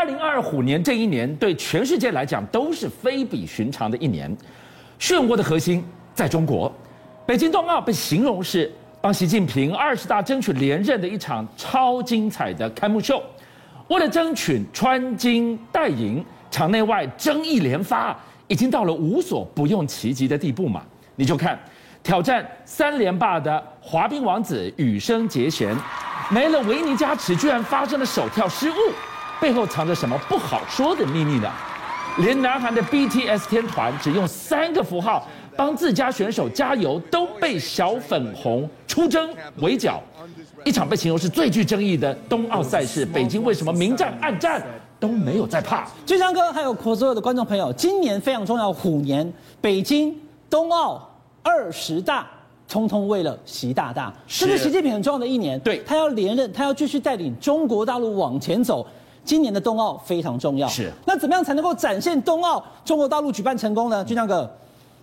二零二二虎年这一年对全世界来讲都是非比寻常的一年。漩涡的核心在中国，北京冬奥被形容是帮习近平二十大争取连任的一场超精彩的开幕秀。为了争取穿金戴银，场内外争议连发，已经到了无所不用其极的地步嘛？你就看挑战三连霸的滑冰王子羽生结弦，没了维尼加持，居然发生了手跳失误，背后藏着什么不好说的秘密呢？连南韩的 BTS 天团只用三个符号帮自家选手加油，都被小粉红出征围剿。一场被形容是最具争议的冬奥赛事，北京为什么明战暗战都没有在怕？俊昌哥还有所有的观众朋友，今年非常重要，虎年北京冬奥二十大，通通为了习大大，这是习近平很重要的一年，对，他要连任，他要继续带领中国大陆往前走。今年的冬奥非常重要，是那怎么样才能够展现冬奥中国大陆举办成功呢？就像个，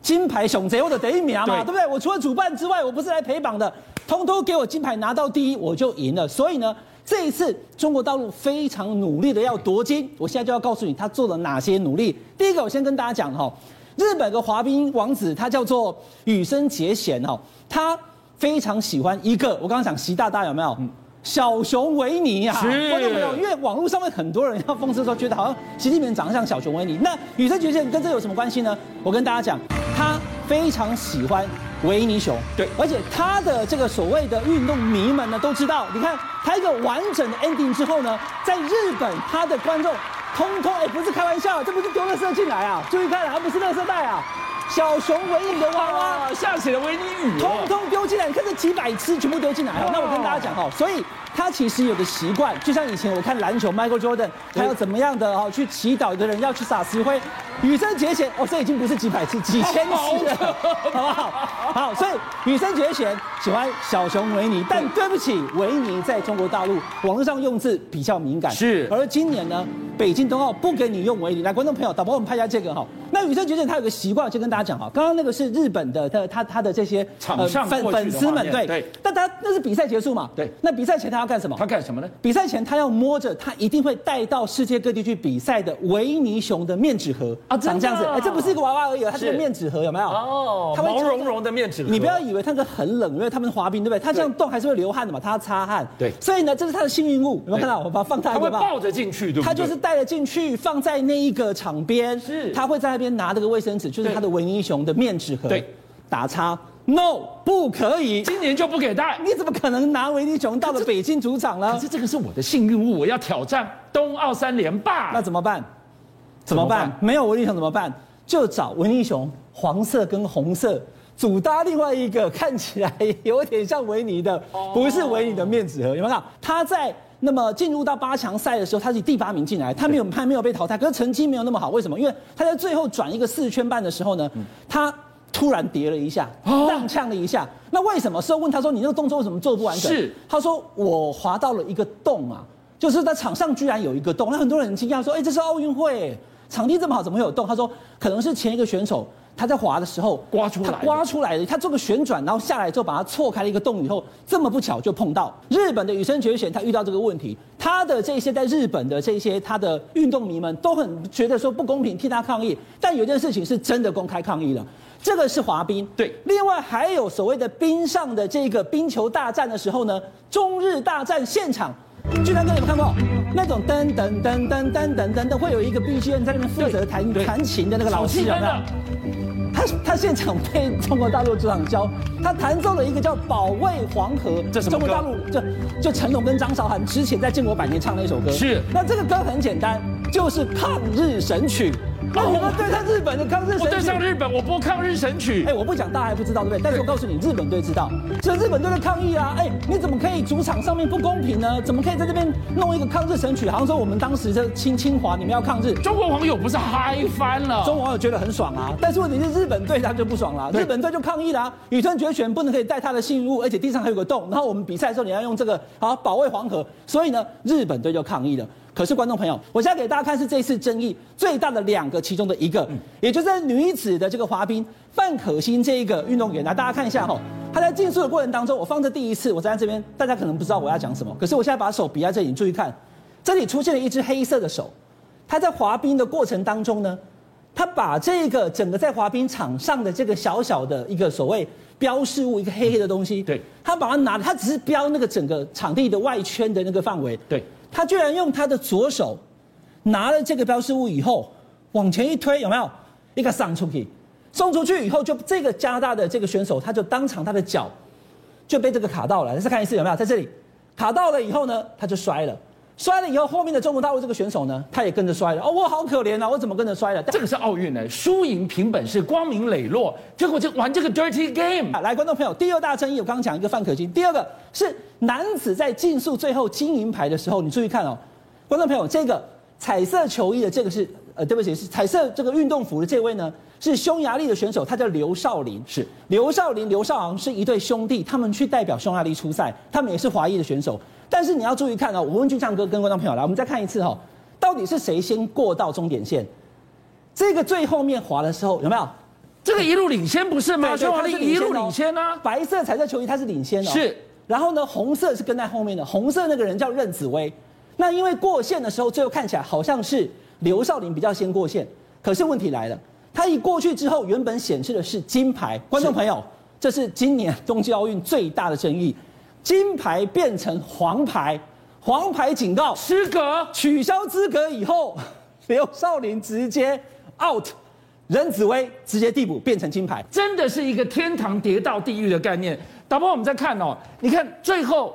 金牌熊贼或者得一名嘛，对，对不对？我除了主办之外，我不是来陪榜的。通通给我金牌拿到第一，我就赢了。所以呢，这一次中国大陆非常努力的要夺金。我现在就要告诉你，他做了哪些努力。第一个，我先跟大家讲哈，日本的滑冰王子，他叫做羽生结弦哈，他非常喜欢一个，我刚刚讲习大大有没有？小熊维尼啊，观众朋友，因为网络上面很多人要讽刺说，觉得好像习近平长得像小熊维尼。那羽生结弦跟这有什么关系呢？我跟大家讲，他非常喜欢。维尼熊，对，而且他的这个所谓的运动迷们呢都知道，你看他一个完整的 ending 之后呢，在日本他的观众通通哎不是开玩笑，这不是丢垃圾进来啊，注意看，而不是垃圾袋啊，小熊维尼的娃娃下起了维尼雨，通通丢进来，你看这几百只全部丢进来。那我跟大家讲哈，所以。他其实有个习惯，就像以前我看篮球，Michael Jordan，他要怎么样的哦，去祈祷的人要去撒石灰，羽生结弦哦，这已经不是几百次，几千次了，好不好？好，所以羽生结弦喜欢小熊维尼，但对不起，维尼在中国大陆网络上用字比较敏感，是。而今年呢，北京冬奥不给你用维尼，来，观众朋友，导播我们拍一下这个哈。那羽生结弦他有个习惯，就跟大家讲哈，刚刚那个是日本的他他他的这些场上粉粉丝们，对对，但他那是比赛结束嘛，对，那比赛前他。要干什么？他干什么呢？比赛前，他要摸着他一定会带到世界各地去比赛的维尼熊的面纸盒啊，长这样子。哎，这不是一个娃娃而已，它是个面纸盒，有没有？哦，毛茸茸的面纸盒。你不要以为它很冷，因为他们滑冰，对不对？他这样动还是会流汗的嘛，他要擦汗。对，所以呢，这是他的幸运物。有没有看到？我把它放大一点吧。他会抱着进去，对不对？他就是带了进去，放在那一个场边。是，他会在那边拿这个卫生纸，就是他的维尼熊的面纸盒。对，打叉。No，不可以，今年就不给带。你怎么可能拿维尼熊到了北京主场呢？可是这个是我的幸运物，我要挑战冬奥三连霸。那怎么办？怎么办？没有维尼熊怎么办？就找维尼熊黄色跟红色主搭另外一个看起来有点像维尼的，不是维尼的面纸盒。有没有看？他在那么进入到八强赛的时候，他是第八名进来，他没有他没有被淘汰，可是成绩没有那么好。为什么？因为他在最后转一个四圈半的时候呢，他。突然跌了一下，踉跄了一下。那为什么？是问他说：“你那个动作为什么做不完整？”是他说：“我滑到了一个洞啊，就是在场上居然有一个洞。”那很多人很惊讶说：“哎，这是奥运会，场地这么好，怎么会有洞？”他说：“可能是前一个选手他在滑的时候刮出来，他刮出来的。他做个旋转，然后下来之后把它错开了一个洞以后，这么不巧就碰到日本的羽生结弦。他遇到这个问题，他的这些在日本的这些他的运动迷们都很觉得说不公平，替他抗议。但有件事情是真的公开抗议了。”这个是滑冰，对。另外还有所谓的冰上的这个冰球大战的时候呢，中日大战现场，俊相哥有没有看过？那种噔噔噔噔噔噔噔噔，会有一个 BGM 在那边负责弹弹琴的那个老师有没有？他他现场被中国大陆主场教，他弹奏了一个叫《保卫黄河》，这什么歌？中国大陆就就成龙跟张韶涵之前在建国百年唱的一首歌。是。那这个歌很简单，就是抗日神曲。那我们对上日本的抗日神曲，我对上日本，我播抗日神曲。哎，我不讲，大家还不知道，对不对？但是我告诉你，日本队知道，所以日本队的抗议啊，哎，你怎么可以主场上面不公平呢？怎么可以在这边弄一个抗日神曲？好像说我们当时在清清华，你们要抗日，中国网友不是嗨翻了？中国网友觉得很爽啊，但是问题是日本队他就不爽了，日本队就抗议了啊，羽生结弦不能可以带他的信物，而且地上还有个洞，然后我们比赛的时候你要用这个好保卫黄河，所以呢，日本队就抗议了。可是观众朋友，我现在给大家看是这次争议最大的两个其中的一个，也就是在女子的这个滑冰，范可欣这一个运动员，来大家看一下哈，她在竞速的过程当中，我放这第一次，我站在这边，大家可能不知道我要讲什么，可是我现在把手比在这里，你注意看，这里出现了一只黑色的手，她在滑冰的过程当中呢，她把这个整个在滑冰场上的这个小小的一个所谓标示物，一个黑黑的东西，对，他把它拿，他只是标那个整个场地的外圈的那个范围，对，他居然用他的左手拿了这个标识物以后，往前一推，有没有一个送出去？送出去以后，就这个加拿大的这个选手，他就当场他的脚就被这个卡到了。再看一次有没有在这里卡到了以后呢，他就摔了。摔了以后，后面的中国大陆这个选手呢，他也跟着摔了。哦，我好可怜啊，我怎么跟着摔了？这个是奥运呢，输赢凭本事，光明磊落。结果就玩这个 dirty game。来，观众朋友，第二大争议，我刚刚讲一个范可金，第二个是男子在竞速最后金银牌的时候，你注意看哦，观众朋友，这个彩色球衣的这个是呃，对不起，是彩色这个运动服的这位呢，是匈牙利的选手，他叫刘少林。是刘少林、刘少昂是一对兄弟，他们去代表匈牙利出赛，他们也是华裔的选手。但是你要注意看哦，我问俊唱歌跟观众朋友来，我们再看一次哈，到底是谁先过到终点线？这个最后面滑的时候有没有？这个一路领先不是吗？匈牙利一路领先啊，白色彩色球衣他是领先的，是。然后呢，红色是跟在后面的，红色那个人叫任子威。那因为过线的时候，最后看起来好像是刘少林比较先过线，可是问题来了，他一过去之后，原本显示的是金牌，观众朋友，这是今年冬季奥运最大的争议。金牌变成黄牌，黄牌警告失格，取消资格以后，刘少林直接 out，任子威直接递补变成金牌，真的是一个天堂跌到地狱的概念。打波，我们再看哦，你看最后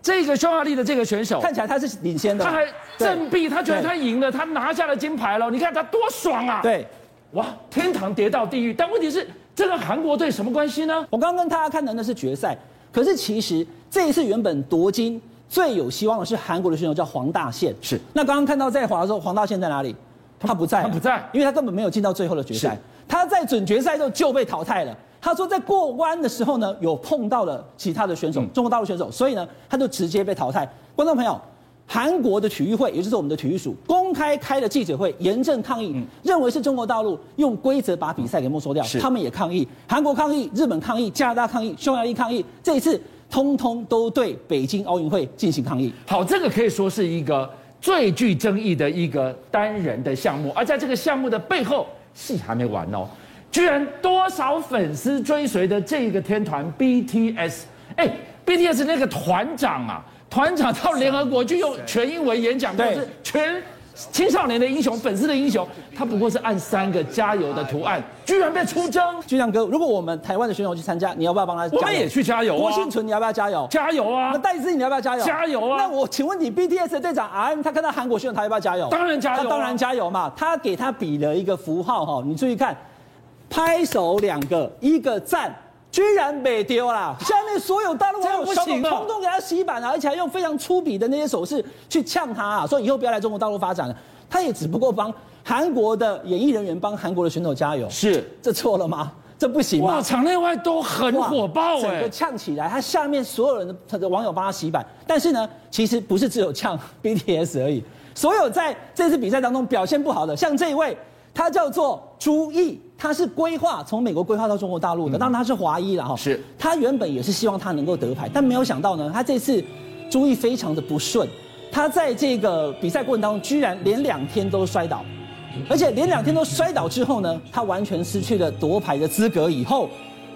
这个匈牙利的这个选手。看起来他是领先的，他还振臂，他觉得他赢了，他拿下了金牌了，你看他多爽啊！对，哇，天堂跌到地狱，但问题是这跟韩国队什么关系呢？我刚刚跟大家看的那是决赛。可是其实这一次原本夺金最有希望的是韩国的选手叫黄大宪，是。那刚刚看到在华的时候，黄大宪在哪里？他不在，他不在，因为他根本没有进到最后的决赛。他在准决赛的时候就被淘汰了。他说在过弯的时候呢，有碰到了其他的选手，中国大陆选手，所以呢，他就直接被淘汰。观众朋友。韩国的体育会，也就是我们的体育署，公开开了记者会，严正抗议，认为是中国大陆用规则把比赛给没收掉。他们也抗议，韩国抗议，日本抗议，加拿大抗议，匈牙利抗议，这一次通通都对北京奥运会进行抗议。好，这个可以说是一个最具争议的一个单人的项目，而在这个项目的背后，戏还没完哦，居然多少粉丝追随的这个天团 BTS，哎，BTS 那个团长啊。团长到联合国去用全英文演讲，都是全青少年的英雄、粉丝的英雄。他不过是按三个加油的图案，居然被出征。就像哥，如果我们台湾的选手去参加，你要不要帮他加油？我们也去加油啊！郭婞淳，你要不要加油？加油啊！那戴资颖，你要不要加油？加油啊！那我请问你，BTS 的队长 RM，他看到韩国选手，他要不要加油？当然加油，他当然加油嘛！他给他比了一个符号哈，你注意看，拍手两个，一个赞。居然被丢了！下面所有大陆网友不行，通通给他洗版啊，而且还用非常粗鄙的那些手势去呛他啊，说以后不要来中国大陆发展了。他也只不过帮韩国的演艺人员帮韩国的选手加油，是这错了吗？这不行吗？哇，场内外都很火爆哎，整个呛起来，他下面所有人的他的网友帮他洗版，但是呢，其实不是只有呛 BTS 而已，所有在这次比赛当中表现不好的，像这一位。他叫做朱毅，他是规划从美国规划到中国大陆的，当然他是华裔了哈。是，他原本也是希望他能够得牌，但没有想到呢，他这次朱毅非常的不顺，他在这个比赛过程当中居然连两天都摔倒，而且连两天都摔倒之后呢，他完全失去了夺牌的资格以后。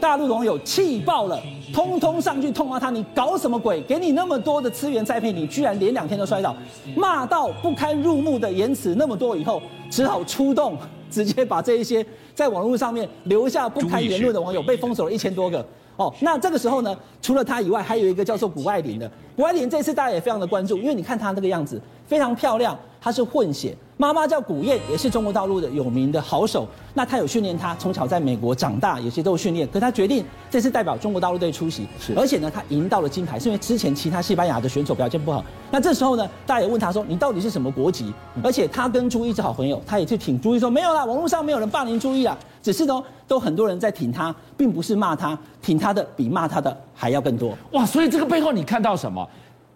大陆网友气爆了，通通上去痛骂他，你搞什么鬼？给你那么多的资源栽培，你居然连两天都摔倒，骂到不堪入目的言辞那么多以后，只好出动，直接把这一些在网络上面留下不堪言论的网友被封锁了 一千多个。哦，那这个时候呢，除了他以外，还有一个叫做谷爱凌的。谷爱凌这次大家也非常的关注，因为你看她那个样子非常漂亮，她是混血。妈妈叫古燕，也是中国大陆的有名的好手。那他有训练他，从小在美国长大，有些都有训练。可他决定这次代表中国大陆队出席，是而且呢，他赢到了金牌，是因为之前其他西班牙的选手表现不好。那这时候呢，大家也问他说：“你到底是什么国籍？”而且他跟朱毅是好朋友，他也去挺朱毅说：“没有啦，网络上没有人霸凌朱毅啦，只是呢，都很多人在挺他，并不是骂他，挺他的比骂他的还要更多。”哇，所以这个背后你看到什么？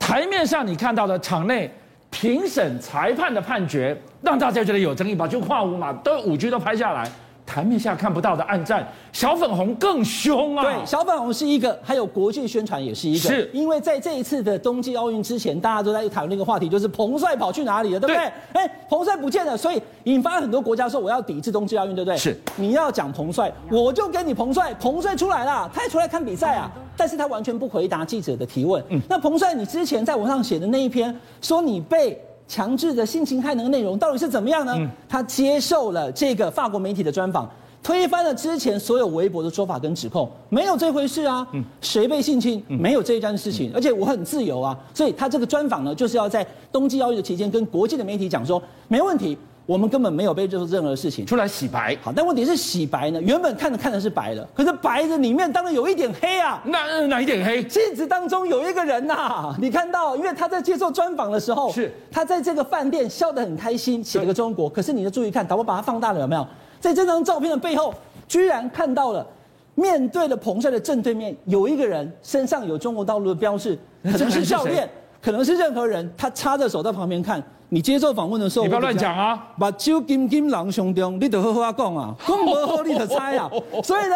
台面上你看到的场内。评审裁判的判决让大家觉得有争议吧？就跨五嘛，都五 G 都拍下来。台面下看不到的暗战，小粉红更凶啊！对，小粉红是一个，还有国际宣传也是一个。是，因为在这一次的冬季奥运之前，大家都在讨论那个话题，就是彭帅跑去哪里了，对不对？哎，彭帅不见了，所以引发很多国家说我要抵制冬季奥运，对不对？是，你要讲彭帅，我就跟你彭帅，彭帅出来了，他也出来看比赛啊，但是他完全不回答记者的提问。嗯，那彭帅，你之前在网上写的那一篇，说你被。强制的性侵害那个内容到底是怎么样呢？嗯、他接受了这个法国媒体的专访，推翻了之前所有微博的说法跟指控，没有这回事啊！嗯、谁被性侵？没有这一件事情，嗯、而且我很自由啊！所以他这个专访呢，就是要在冬季奥运的期间跟国际的媒体讲说，没问题。我们根本没有被做任何事情，出来洗白。好，但问题是洗白呢？原本看着看着是白的，可是白的里面当然有一点黑啊。哪哪一点黑？镜子当中有一个人呐、啊，你看到，因为他在接受专访的时候，是他在这个饭店笑得很开心，写了个中国。可是你要注意看，导播把它放大了有没有？在这张照片的背后，居然看到了面对了彭帅的正对面有一个人，身上有中国道路的标志，可能是教练，可能是任何人，他插着手在旁边看。你接受访问的时候，你不要乱讲啊！把酒金金狼兄弟，你得好好讲啊，讲不好你得猜啊。所以呢，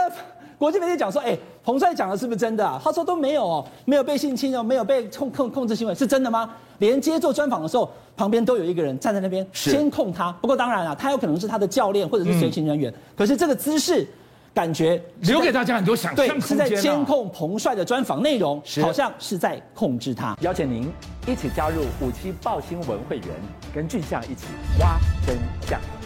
国际媒体讲说，哎、欸，彭帅讲的是不是真的啊？他说都没有哦，没有被性侵哦，没有被控控控制行为，是真的吗？连接受专访的时候，旁边都有一个人站在那边监控他。不过当然了，他有可能是他的教练或者是随行人员。嗯、可是这个姿势。感觉留给大家很多想象空间。对，是在监控彭帅的专访内容，好像是在控制他。邀请您一起加入五七报新闻会员，跟俊相一起挖真相。